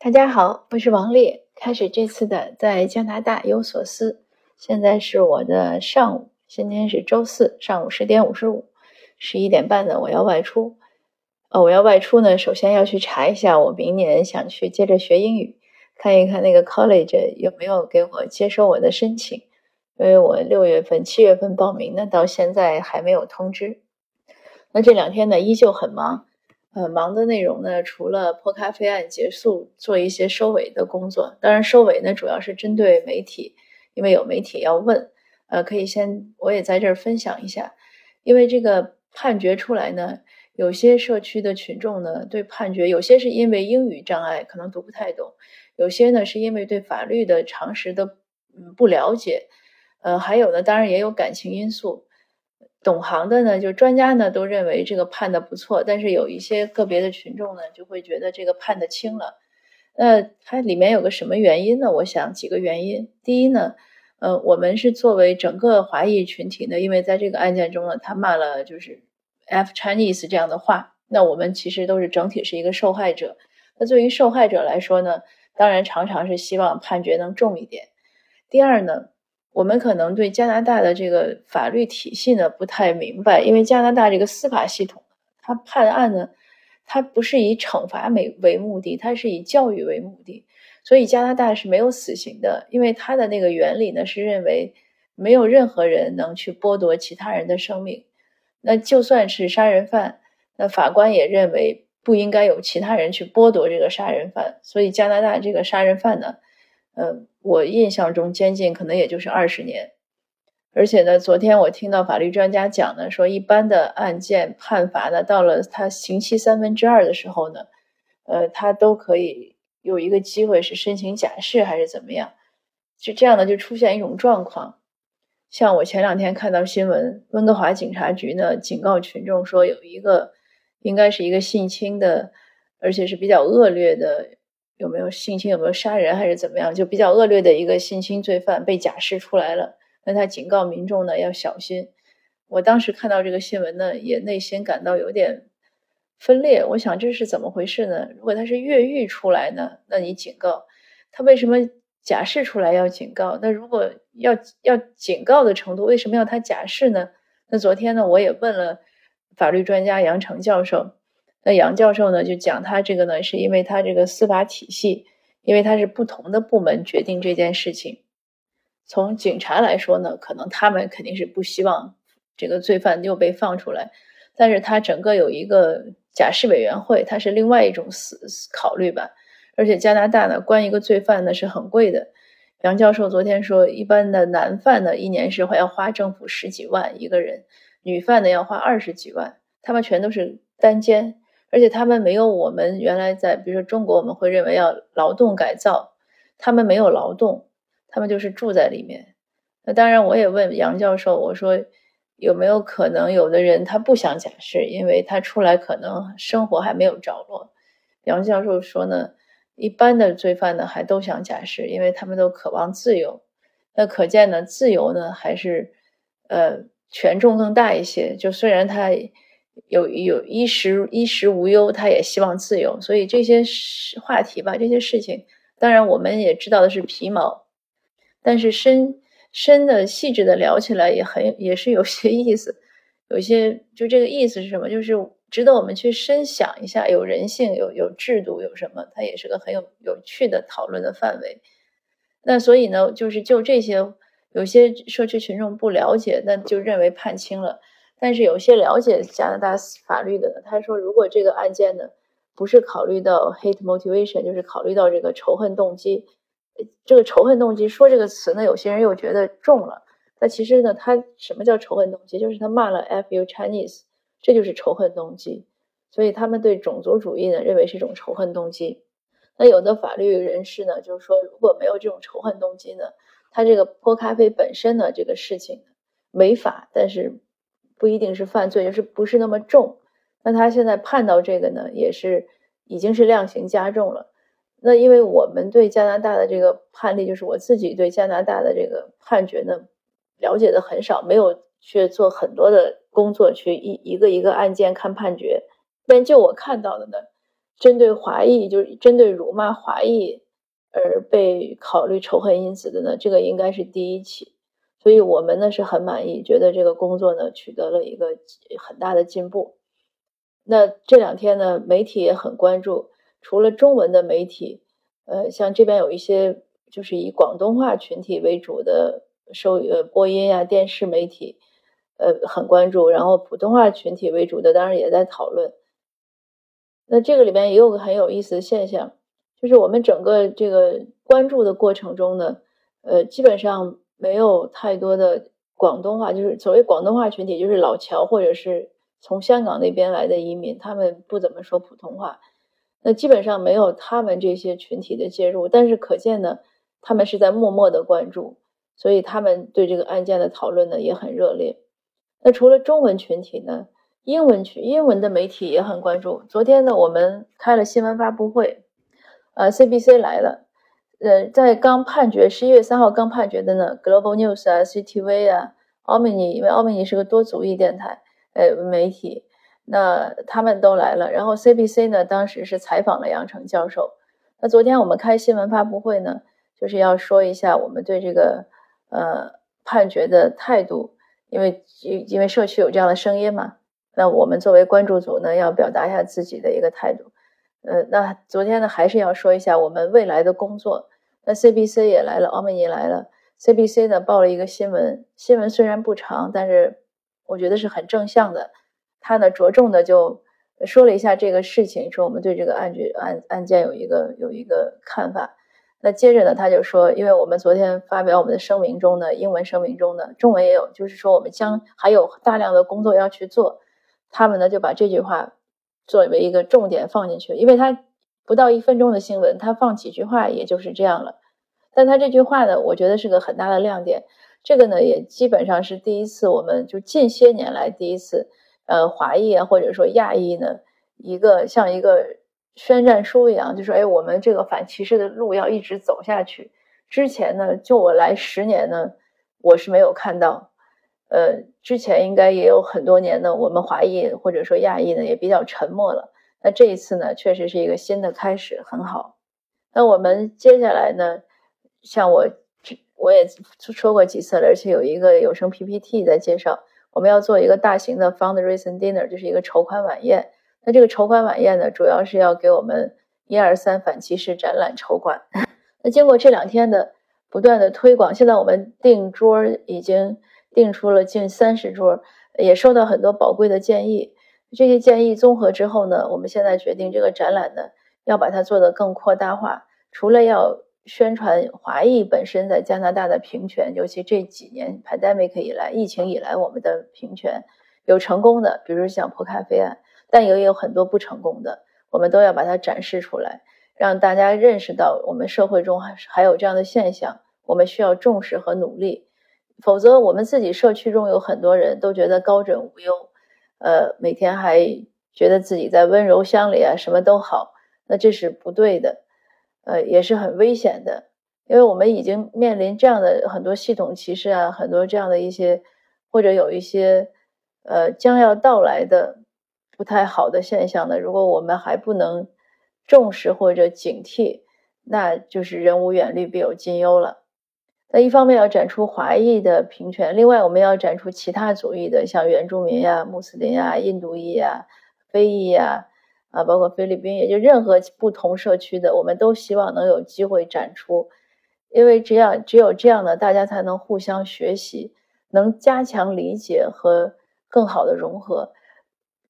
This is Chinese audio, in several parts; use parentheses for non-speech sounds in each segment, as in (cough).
大家好，我是王烈。开始这次的在加拿大有所思。现在是我的上午，今天是周四上午十点五十五，十一点半呢我要外出。呃，我要外出呢，首先要去查一下我明年想去接着学英语，看一看那个 college 有没有给我接收我的申请，因为我六月份、七月份报名呢，到现在还没有通知。那这两天呢，依旧很忙。呃，忙的内容呢，除了破咖啡案结束，做一些收尾的工作。当然，收尾呢主要是针对媒体，因为有媒体要问。呃，可以先我也在这儿分享一下，因为这个判决出来呢，有些社区的群众呢对判决，有些是因为英语障碍可能读不太懂，有些呢是因为对法律的常识的嗯不了解，呃，还有呢，当然也有感情因素。懂行的呢，就专家呢都认为这个判的不错，但是有一些个别的群众呢就会觉得这个判的轻了。那它里面有个什么原因呢？我想几个原因。第一呢，呃，我们是作为整个华裔群体呢，因为在这个案件中呢，他骂了就是 “f Chinese” 这样的话，那我们其实都是整体是一个受害者。那对于受害者来说呢，当然常常是希望判决能重一点。第二呢。我们可能对加拿大的这个法律体系呢不太明白，因为加拿大这个司法系统，它判案呢，它不是以惩罚为为目的，它是以教育为目的，所以加拿大是没有死刑的，因为它的那个原理呢是认为没有任何人能去剥夺其他人的生命，那就算是杀人犯，那法官也认为不应该有其他人去剥夺这个杀人犯，所以加拿大这个杀人犯呢。呃，我印象中监禁可能也就是二十年，而且呢，昨天我听到法律专家讲呢，说一般的案件判罚呢，到了他刑期三分之二的时候呢，呃，他都可以有一个机会是申请假释还是怎么样，就这样呢，就出现一种状况，像我前两天看到新闻，温哥华警察局呢警告群众说，有一个应该是一个性侵的，而且是比较恶劣的。有没有性侵？有没有杀人？还是怎么样？就比较恶劣的一个性侵罪犯被假释出来了。那他警告民众呢要小心。我当时看到这个新闻呢，也内心感到有点分裂。我想这是怎么回事呢？如果他是越狱出来呢，那你警告他为什么假释出来要警告？那如果要要警告的程度，为什么要他假释呢？那昨天呢，我也问了法律专家杨成教授。那杨教授呢，就讲他这个呢，是因为他这个司法体系，因为他是不同的部门决定这件事情。从警察来说呢，可能他们肯定是不希望这个罪犯又被放出来，但是他整个有一个假释委员会，他是另外一种思考虑吧。而且加拿大呢，关一个罪犯呢是很贵的。杨教授昨天说，一般的男犯呢，一年是会要花政府十几万一个人，女犯呢要花二十几万，他们全都是单间。而且他们没有我们原来在，比如说中国，我们会认为要劳动改造，他们没有劳动，他们就是住在里面。那当然，我也问杨教授，我说有没有可能有的人他不想假释，因为他出来可能生活还没有着落。杨教授说呢，一般的罪犯呢还都想假释，因为他们都渴望自由。那可见呢，自由呢还是呃权重更大一些。就虽然他。有有衣食衣食无忧，他也希望自由，所以这些话题吧，这些事情，当然我们也知道的是皮毛，但是深深的细致的聊起来也很也是有些意思，有些就这个意思是什么？就是值得我们去深想一下，有人性，有有制度，有什么？它也是个很有有趣的讨论的范围。那所以呢，就是就这些，有些社区群众不了解，那就认为判轻了。但是有些了解加拿大法律的呢，他说，如果这个案件呢不是考虑到 hate motivation，就是考虑到这个仇恨动机，这个仇恨动机说这个词呢，有些人又觉得重了。那其实呢，他什么叫仇恨动机？就是他骂了 “fu Chinese，这就是仇恨动机。所以他们对种族主义呢，认为是一种仇恨动机。那有的法律人士呢，就是说，如果没有这种仇恨动机呢，他这个泼咖啡本身呢，这个事情违法，但是。不一定是犯罪，就是不是那么重。那他现在判到这个呢，也是已经是量刑加重了。那因为我们对加拿大的这个判例，就是我自己对加拿大的这个判决呢，了解的很少，没有去做很多的工作去一一个一个案件看判决。但就我看到的呢，针对华裔，就是针对辱骂华裔而被考虑仇恨因子的呢，这个应该是第一起。所以我们呢是很满意，觉得这个工作呢取得了一个很大的进步。那这两天呢，媒体也很关注，除了中文的媒体，呃，像这边有一些就是以广东话群体为主的收呃播音呀、电视媒体，呃，很关注。然后普通话群体为主的，当然也在讨论。那这个里面也有个很有意思的现象，就是我们整个这个关注的过程中呢，呃，基本上。没有太多的广东话，就是所谓广东话群体，就是老侨或者是从香港那边来的移民，他们不怎么说普通话，那基本上没有他们这些群体的介入。但是可见呢，他们是在默默的关注，所以他们对这个案件的讨论呢也很热烈。那除了中文群体呢，英文群英文的媒体也很关注。昨天呢，我们开了新闻发布会，呃，CBC 来了。呃，在刚判决十一月三号刚判决的呢，Global News 啊，CTV 啊，Omni，因为 Omni 是个多族裔电台，呃，媒体，那他们都来了。然后 CBC 呢，当时是采访了杨成教授。那昨天我们开新闻发布会呢，就是要说一下我们对这个呃判决的态度，因为因为社区有这样的声音嘛，那我们作为关注组呢，要表达一下自己的一个态度。呃，那昨天呢，还是要说一下我们未来的工作。那 CBC 也来了，奥美尼来了。CBC 呢报了一个新闻，新闻虽然不长，但是我觉得是很正向的。他呢着重的就说了一下这个事情，说我们对这个案局案案件有一个有一个看法。那接着呢，他就说，因为我们昨天发表我们的声明中呢，英文声明中呢，中文也有，就是说我们将还有大量的工作要去做。他们呢就把这句话。作为一个重点放进去，因为他不到一分钟的新闻，他放几句话也就是这样了。但他这句话呢，我觉得是个很大的亮点。这个呢，也基本上是第一次，我们就近些年来第一次，呃，华裔啊，或者说亚裔呢，一个像一个宣战书一样，就说，哎，我们这个反歧视的路要一直走下去。之前呢，就我来十年呢，我是没有看到。呃，之前应该也有很多年呢，我们华裔或者说亚裔呢也比较沉默了。那这一次呢，确实是一个新的开始，很好。那我们接下来呢，像我我也说过几次了，而且有一个有声 PPT 在介绍，我们要做一个大型的 fundraising dinner，就是一个筹款晚宴。那这个筹款晚宴呢，主要是要给我们一二三反歧视展览筹款。(laughs) 那经过这两天的不断的推广，现在我们订桌已经。定出了近三十桌，也收到很多宝贵的建议。这些建议综合之后呢，我们现在决定这个展览呢，要把它做得更扩大化。除了要宣传华裔本身在加拿大的平权，尤其这几年 pandemic 以来，疫情以来我们的平权有成功的，比如像破咖啡案，但也有很多不成功的，我们都要把它展示出来，让大家认识到我们社会中还还有这样的现象，我们需要重视和努力。否则，我们自己社区中有很多人都觉得高枕无忧，呃，每天还觉得自己在温柔乡里啊，什么都好，那这是不对的，呃，也是很危险的，因为我们已经面临这样的很多系统歧视啊，很多这样的一些，或者有一些，呃，将要到来的不太好的现象呢。如果我们还不能重视或者警惕，那就是人无远虑，必有近忧了。那一方面要展出华裔的平权，另外我们要展出其他族裔的，像原住民呀、穆斯林呀、印度裔呀、非裔呀，啊，包括菲律宾，也就任何不同社区的，我们都希望能有机会展出，因为这样只有这样的，大家才能互相学习，能加强理解和更好的融合。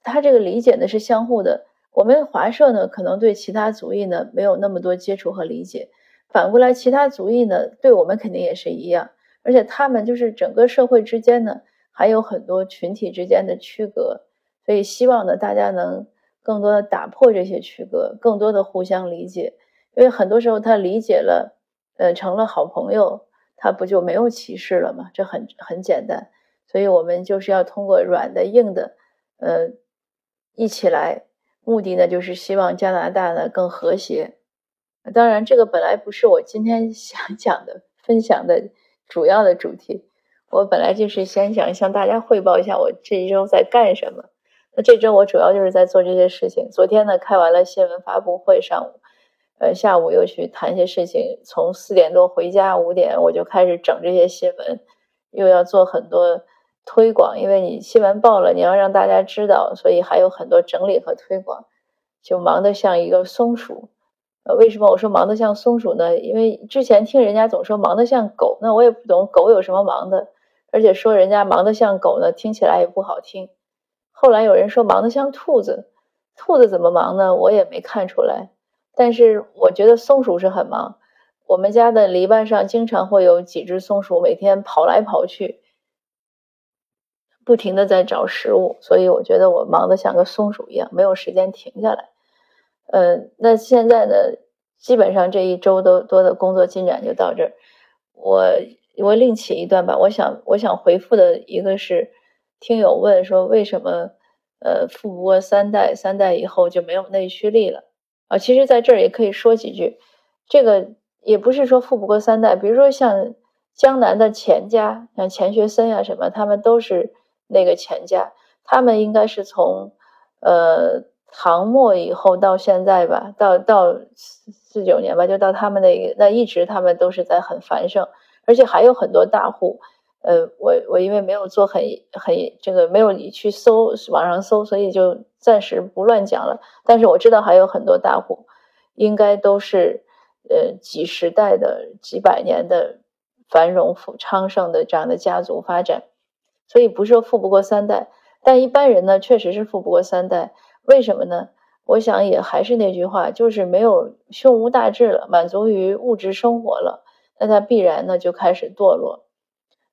他这个理解呢是相互的，我们华社呢可能对其他族裔呢没有那么多接触和理解。反过来，其他族裔呢，对我们肯定也是一样，而且他们就是整个社会之间呢，还有很多群体之间的区隔，所以希望呢，大家能更多的打破这些区隔，更多的互相理解，因为很多时候他理解了，呃，成了好朋友，他不就没有歧视了吗？这很很简单，所以我们就是要通过软的、硬的，呃，一起来，目的呢，就是希望加拿大呢更和谐。当然，这个本来不是我今天 (laughs) 想讲的、分享的主要的主题。我本来就是先想向大家汇报一下我这一周在干什么。这周我主要就是在做这些事情。昨天呢，开完了新闻发布会，上午，呃，下午又去谈一些事情。从四点多回家，五点我就开始整这些新闻，又要做很多推广，因为你新闻报了，你要让大家知道，所以还有很多整理和推广，就忙得像一个松鼠。呃，为什么我说忙得像松鼠呢？因为之前听人家总说忙得像狗，那我也不懂狗有什么忙的，而且说人家忙得像狗呢，听起来也不好听。后来有人说忙得像兔子，兔子怎么忙呢？我也没看出来。但是我觉得松鼠是很忙。我们家的篱笆上经常会有几只松鼠，每天跑来跑去，不停的在找食物。所以我觉得我忙得像个松鼠一样，没有时间停下来。呃，那现在呢，基本上这一周都多的工作进展就到这儿。我我另起一段吧。我想我想回复的一个是。听友问说：“为什么，呃，富不过三代，三代以后就没有内驱力了？”啊，其实在这儿也可以说几句。这个也不是说富不过三代，比如说像江南的钱家，像钱学森呀什么，他们都是那个钱家。他们应该是从，呃，唐末以后到现在吧，到到四四九年吧，就到他们那个那一直他们都是在很繁盛，而且还有很多大户。呃，我我因为没有做很很这个没有你去搜网上搜，所以就暂时不乱讲了。但是我知道还有很多大户，应该都是呃几十代的几百年的繁荣富昌盛的这样的家族发展，所以不是说富不过三代。但一般人呢，确实是富不过三代。为什么呢？我想也还是那句话，就是没有胸无大志了，满足于物质生活了，那他必然呢就开始堕落。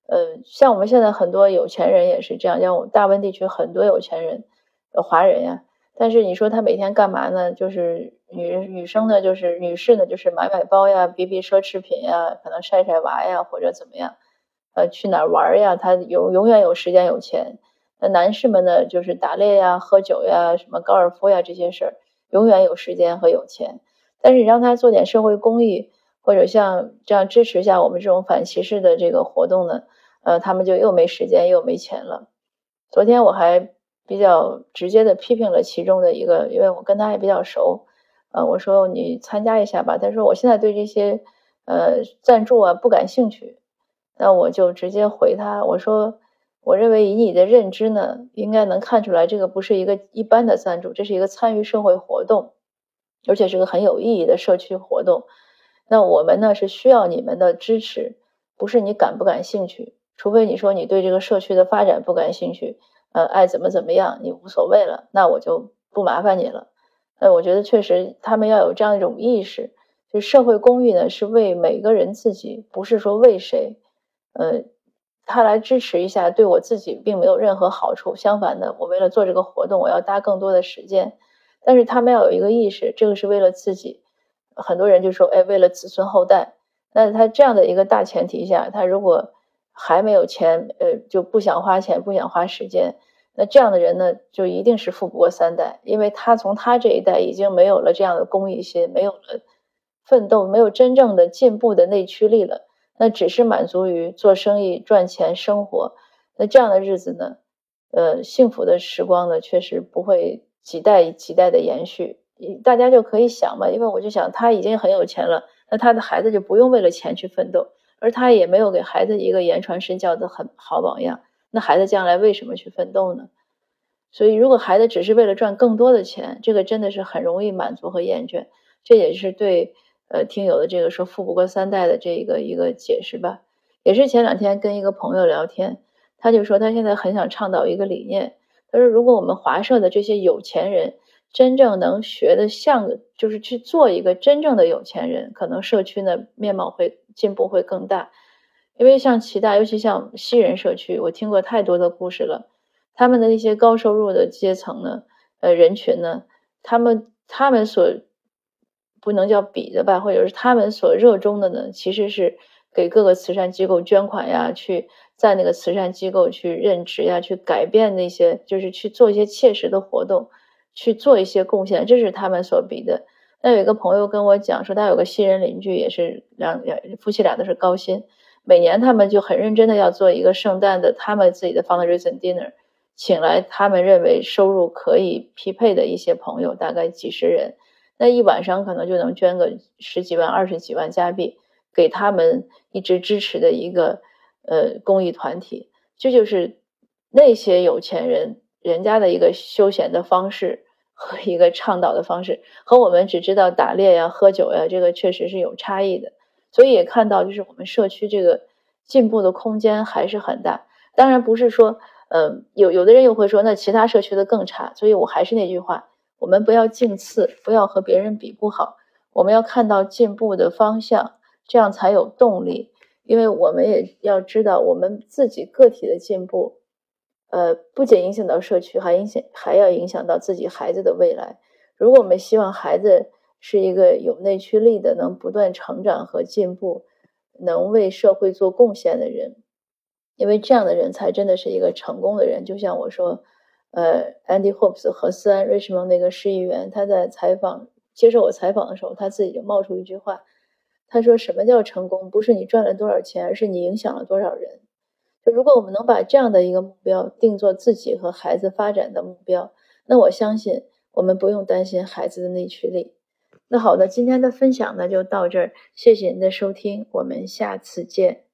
呃，像我们现在很多有钱人也是这样，像我们大温地区很多有钱人，华人呀。但是你说他每天干嘛呢？就是女女生呢，就是女士呢，就是买买包呀，比比奢侈品呀，可能晒晒娃呀，或者怎么样，呃，去哪儿玩呀？他有永远有时间有钱。那男士们呢，就是打猎呀、喝酒呀、什么高尔夫呀这些事儿，永远有时间和有钱。但是你让他做点社会公益，或者像这样支持一下我们这种反歧视的这个活动呢？呃，他们就又没时间又没钱了。昨天我还比较直接的批评了其中的一个，因为我跟他也比较熟。呃，我说你参加一下吧。他说我现在对这些呃赞助啊不感兴趣。那我就直接回他，我说我认为以你的认知呢，应该能看出来这个不是一个一般的赞助，这是一个参与社会活动，而且是个很有意义的社区活动。那我们呢是需要你们的支持，不是你感不感兴趣。除非你说你对这个社区的发展不感兴趣，呃，爱怎么怎么样，你无所谓了，那我就不麻烦你了。那我觉得确实他们要有这样一种意识，就社会公益呢是为每个人自己，不是说为谁。呃，他来支持一下，对我自己并没有任何好处。相反的，我为了做这个活动，我要搭更多的时间。但是他们要有一个意识，这个是为了自己。很多人就说，哎，为了子孙后代。那他这样的一个大前提下，他如果还没有钱，呃，就不想花钱，不想花时间。那这样的人呢，就一定是富不过三代，因为他从他这一代已经没有了这样的公益心，没有了奋斗，没有真正的进步的内驱力了。那只是满足于做生意赚钱生活。那这样的日子呢，呃，幸福的时光呢，确实不会几代几代的延续。大家就可以想嘛，因为我就想他已经很有钱了，那他的孩子就不用为了钱去奋斗。而他也没有给孩子一个言传身教的很好榜样，那孩子将来为什么去奋斗呢？所以，如果孩子只是为了赚更多的钱，这个真的是很容易满足和厌倦。这也是对呃听友的这个说富不过三代的这一个一个解释吧。也是前两天跟一个朋友聊天，他就说他现在很想倡导一个理念，他说如果我们华社的这些有钱人真正能学的像，就是去做一个真正的有钱人，可能社区呢面貌会。进步会更大，因为像其他，尤其像西人社区，我听过太多的故事了。他们的那些高收入的阶层呢，呃，人群呢，他们他们所不能叫比的吧，或者是他们所热衷的呢，其实是给各个慈善机构捐款呀，去在那个慈善机构去任职呀，去改变那些，就是去做一些切实的活动，去做一些贡献，这是他们所比的。那有一个朋友跟我讲说，他有个新人邻居，也是两两夫妻俩都是高薪，每年他们就很认真的要做一个圣诞的他们自己的 fundraising dinner，请来他们认为收入可以匹配的一些朋友，大概几十人，那一晚上可能就能捐个十几万、二十几万加币，给他们一直支持的一个呃公益团体。这就是那些有钱人人家的一个休闲的方式和一个倡导的方式，和我们只知道打猎呀、喝酒呀，这个确实是有差异的。所以也看到，就是我们社区这个进步的空间还是很大。当然不是说。嗯，有有的人又会说，那其他社区的更差。所以我还是那句话，我们不要竞次，不要和别人比不好。我们要看到进步的方向，这样才有动力。因为我们也要知道，我们自己个体的进步，呃，不仅影响到社区，还影响还要影响到自己孩子的未来。如果我们希望孩子是一个有内驱力的，能不断成长和进步，能为社会做贡献的人。因为这样的人才真的是一个成功的人，就像我说，呃，Andy Hobbs 和斯安 Richmond 那个市议员，他在采访接受我采访的时候，他自己就冒出一句话，他说：“什么叫成功？不是你赚了多少钱，而是你影响了多少人。”就如果我们能把这样的一个目标定做自己和孩子发展的目标，那我相信我们不用担心孩子的内驱力。那好的，今天的分享呢就到这儿，谢谢您的收听，我们下次见。